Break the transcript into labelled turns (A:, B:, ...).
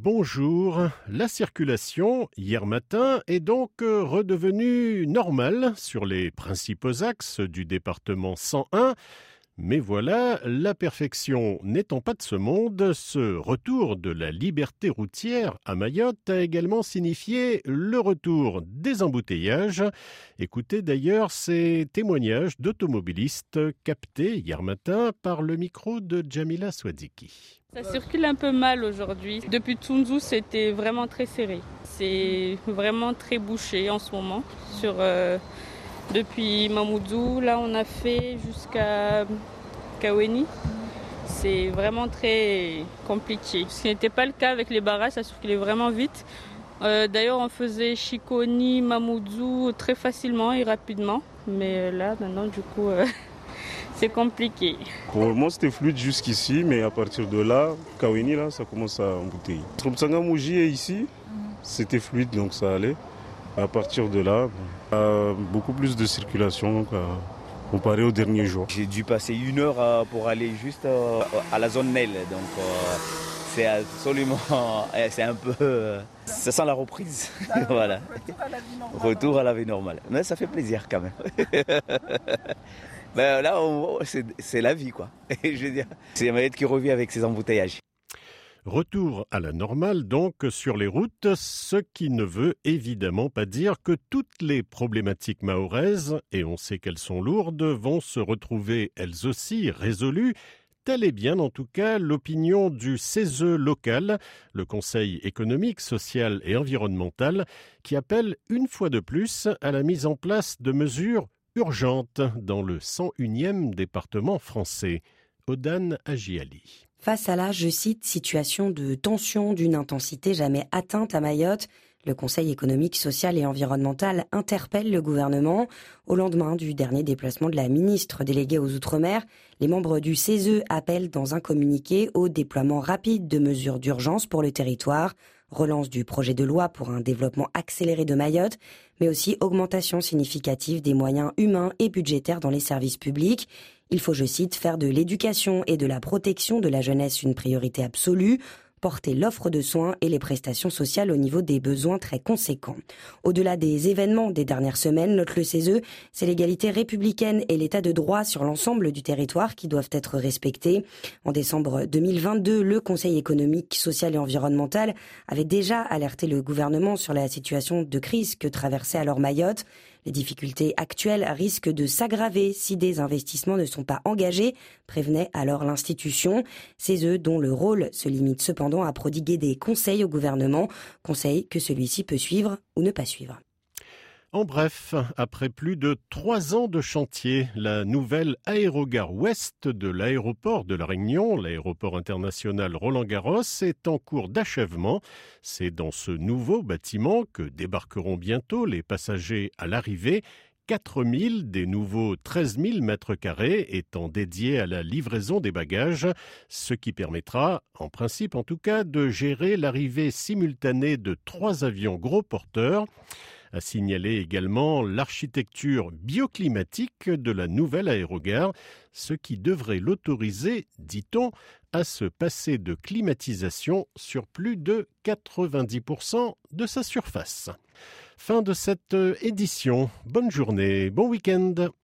A: Bonjour. La circulation, hier matin, est donc redevenue normale sur les principaux axes du département 101 mais voilà, la perfection n'étant pas de ce monde, ce retour de la liberté routière à Mayotte a également signifié le retour des embouteillages. Écoutez d'ailleurs ces témoignages d'automobilistes captés hier matin par le micro de Jamila Swadiki.
B: Ça circule un peu mal aujourd'hui. Depuis Tunzu, c'était vraiment très serré. C'est vraiment très bouché en ce moment euh, depuis Mamoudzou, là on a fait jusqu'à Kaweni. C'est vraiment très compliqué. Ce n'était pas le cas avec les barrages, ça circulait vraiment vite. Euh, d'ailleurs, on faisait Chikoni, Mamoudzou très facilement et rapidement. Mais là, maintenant, du coup, euh, c'est compliqué.
C: Pour moi, c'était fluide jusqu'ici, mais à partir de là, Kaweni, là, ça commence à embouteiller. Trumsanga Mouji est ici, c'était fluide, donc ça allait. À partir de là, beaucoup plus de circulation comparé au dernier jour.
D: J'ai dû passer une heure euh, pour aller juste euh, à la zone Nel, donc euh, c'est absolument, c'est un peu, ça sent la reprise, voilà. Retour à la vie normale. Mais ça fait plaisir quand même. ben là, c'est la vie quoi. Je veux dire, c'est Mayotte qui revient avec ses embouteillages.
A: Retour à la normale donc sur les routes, ce qui ne veut évidemment pas dire que toutes les problématiques mahoraises, et on sait qu'elles sont lourdes, vont se retrouver elles aussi résolues Telle est bien en tout cas l'opinion du CESE local, le Conseil économique, social et environnemental, qui appelle une fois de plus à la mise en place de mesures urgentes dans le 101e département français. Odan Agiali.
E: Face à la, je cite, situation de tension d'une intensité jamais atteinte à Mayotte, le Conseil économique, social et environnemental interpelle le gouvernement. Au lendemain du dernier déplacement de la ministre déléguée aux Outre-mer, les membres du CESE appellent dans un communiqué au déploiement rapide de mesures d'urgence pour le territoire, relance du projet de loi pour un développement accéléré de Mayotte, mais aussi augmentation significative des moyens humains et budgétaires dans les services publics. Il faut, je cite, faire de l'éducation et de la protection de la jeunesse une priorité absolue porter l'offre de soins et les prestations sociales au niveau des besoins très conséquents. Au-delà des événements des dernières semaines, note le CESE, c'est l'égalité républicaine et l'état de droit sur l'ensemble du territoire qui doivent être respectés. En décembre 2022, le Conseil économique, social et environnemental avait déjà alerté le gouvernement sur la situation de crise que traversait alors Mayotte. Les difficultés actuelles risquent de s'aggraver si des investissements ne sont pas engagés, prévenait alors l'institution. C'est eux dont le rôle se limite cependant à prodiguer des conseils au gouvernement, conseils que celui-ci peut suivre ou ne pas suivre.
A: En bref, après plus de trois ans de chantier, la nouvelle aérogare ouest de l'aéroport de La Réunion, l'aéroport international Roland-Garros, est en cours d'achèvement. C'est dans ce nouveau bâtiment que débarqueront bientôt les passagers à l'arrivée 4000 des nouveaux 13 000 mètres carrés étant dédiés à la livraison des bagages, ce qui permettra, en principe en tout cas, de gérer l'arrivée simultanée de trois avions gros porteurs a signalé également l'architecture bioclimatique de la nouvelle aérogare, ce qui devrait l'autoriser, dit-on, à se passer de climatisation sur plus de 90% de sa surface. Fin de cette édition. Bonne journée, bon week-end.